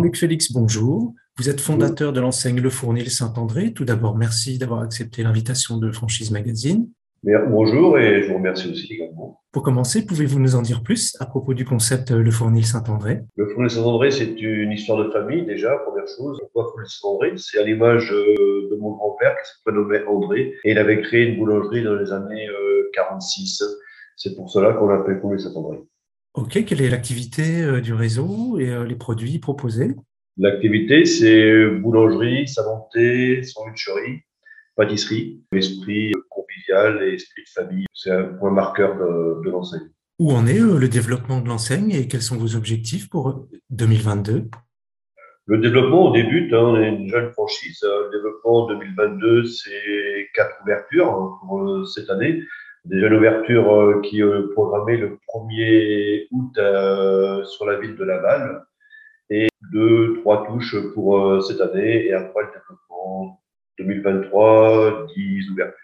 Jean-Luc Félix, bonjour. Vous êtes fondateur de l'enseigne Le Fournil Saint-André. Tout d'abord, merci d'avoir accepté l'invitation de Franchise Magazine. Bonjour et je vous remercie aussi également. Pour commencer, pouvez-vous nous en dire plus à propos du concept Le Fournil Saint-André? Le Fournil Saint-André, c'est une histoire de famille déjà, première chose. Pourquoi Fournil Saint-André? C'est à l'image euh, de mon grand-père qui se prénommait André et il avait créé une boulangerie dans les années 46. Euh, c'est pour cela qu'on l'appelle Fournil Saint-André. Ok, quelle est l'activité euh, du réseau et euh, les produits proposés? L'activité, c'est boulangerie, savanté, sandwicherie, pâtisserie, esprit convivial et esprit de famille. C'est un point marqueur de, l'enseigne. Où en est euh, le développement de l'enseigne et quels sont vos objectifs pour 2022 Le développement, on débute, hein, on est une jeune franchise. Le développement 2022, c'est quatre ouvertures hein, pour cette année. Déjà l'ouverture euh, qui est programmée le 1er août euh, sur la ville de Laval. Et deux, trois touches pour euh, cette année. Et après le développement 2023, 10 ouvertures.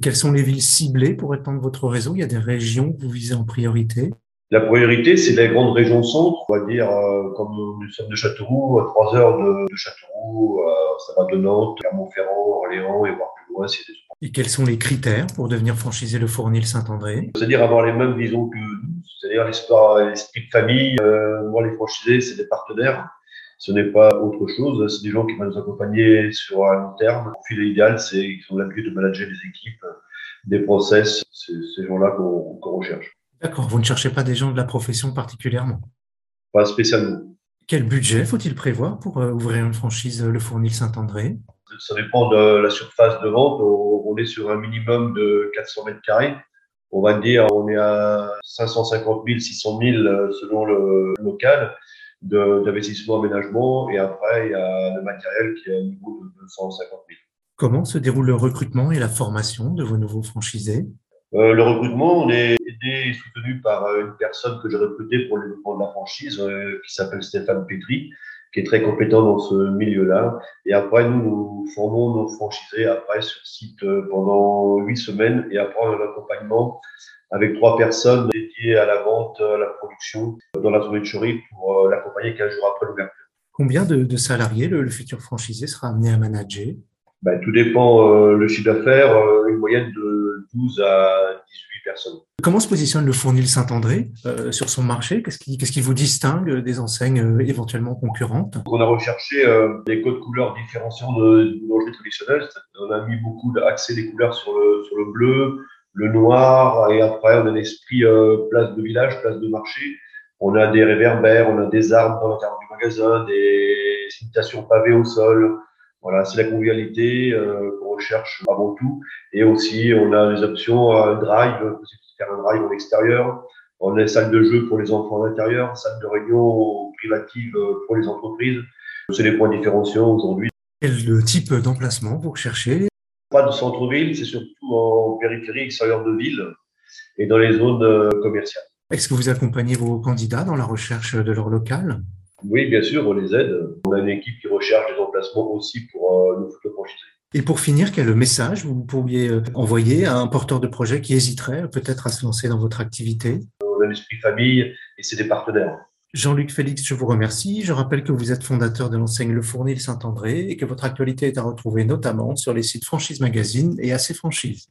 Quelles sont les villes ciblées pour étendre votre réseau? Il y a des régions que vous visez en priorité. La priorité, c'est les grandes régions centre, on va dire, comme nous sommes de Châteauroux, à 3 heures de, de Châteauroux, ça va de Nantes, Clermont-Ferrand, Orléans et voir plus loin, c'est des et quels sont les critères pour devenir franchisé le Fournil Saint-André? C'est-à-dire avoir les mêmes visions que nous, c'est-à-dire l'esprit de famille. Euh, moi, les franchisés, c'est des partenaires. Ce n'est pas autre chose. C'est des gens qui vont nous accompagner sur un long terme. Le profil idéal, c'est qu'ils ont l'habitude de manager des équipes, des process. C'est ces gens-là qu'on recherche. D'accord. Vous ne cherchez pas des gens de la profession particulièrement? Pas spécialement. Quel budget faut-il prévoir pour euh, ouvrir une franchise Le Fournil Saint-André? Ça dépend de la surface de vente. On est sur un minimum de 400 mètres carrés. On va dire, on est à 550 000, 600 000 selon le local d'investissement aménagement. Et après, il y a le matériel qui est à niveau de 250 000. Comment se déroule le recrutement et la formation de vos nouveaux franchisés? Euh, Le recrutement, on est aidé et soutenu par une personne que j'ai recrutée pour le développement de la franchise, euh, qui s'appelle Stéphane Petri, qui est très compétent dans ce milieu-là. Et après, nous, nous formons nos franchisés après sur site euh, pendant huit semaines et après un accompagnement avec trois personnes dédiées à la vente, à la production dans la sandwicherie pour euh, l'accompagner 15 jours après l'ouverture. Combien de, salariés le, futur franchisé sera amené à manager? Ben, Tout dépend euh, le chiffre d'affaires, une moyenne de 12 à 18 personnes. Comment se positionne le Fournil Saint-André euh, sur son marché? Qu'est-ce qui, qui, vous distingue des enseignes euh, éventuellement concurrentes? On a recherché euh, des codes couleurs différenciants de boulangerie traditionnelle. On a mis beaucoup d'accès des couleurs sur le, sur le bleu, le noir, et après on a l'esprit place de village, place de marché. On a des réverbères, on a des arbres dans l'intérieur du magasin, des imitations pavées au sol. Voilà, c'est la convivialité qu'on recherche avant tout. Et aussi, on a des options drive, faire un drive en extérieur. On a une salle de jeu pour les enfants à l'intérieur, salle de réunion privative pour les entreprises. C'est les points différenciants aujourd'hui. Quel type d'emplacement vous recherchez? Pas de centre-ville, c'est surtout en périphérie extérieure de ville et dans les zones euh, commerciales. Est-ce que vous accompagnez vos candidats dans la recherche de leur local? Oui, bien sûr, on les aide. On a une équipe qui recherche des emplacements aussi pour euh, nos franchisés. Et pour finir, quel message vous pourriez euh, envoyer à un porteur de projet qui hésiterait peut-être à se lancer dans votre activité? On a l'esprit famille et c'est des partenaires. Jean-Luc Félix, je vous remercie. Je rappelle que vous êtes fondateur de l'enseigne Le Fournil Saint-André et que votre actualité est à retrouver notamment sur les sites Franchise Magazine et AC Franchise.